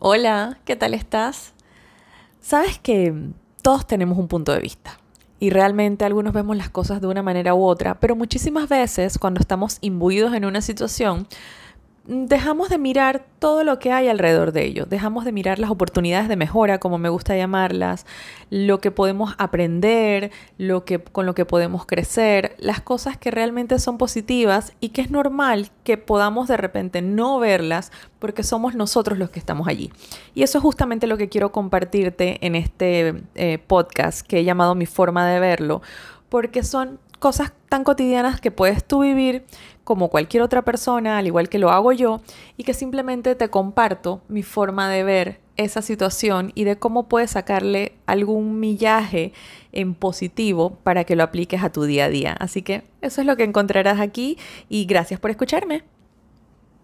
Hola, ¿qué tal estás? Sabes que todos tenemos un punto de vista y realmente algunos vemos las cosas de una manera u otra, pero muchísimas veces cuando estamos imbuidos en una situación, dejamos de mirar todo lo que hay alrededor de ello, dejamos de mirar las oportunidades de mejora, como me gusta llamarlas, lo que podemos aprender, lo que, con lo que podemos crecer, las cosas que realmente son positivas y que es normal que podamos de repente no verlas porque somos nosotros los que estamos allí. Y eso es justamente lo que quiero compartirte en este eh, podcast que he llamado Mi forma de verlo, porque son cosas tan cotidianas que puedes tú vivir como cualquier otra persona, al igual que lo hago yo, y que simplemente te comparto mi forma de ver esa situación y de cómo puedes sacarle algún millaje en positivo para que lo apliques a tu día a día. Así que eso es lo que encontrarás aquí y gracias por escucharme.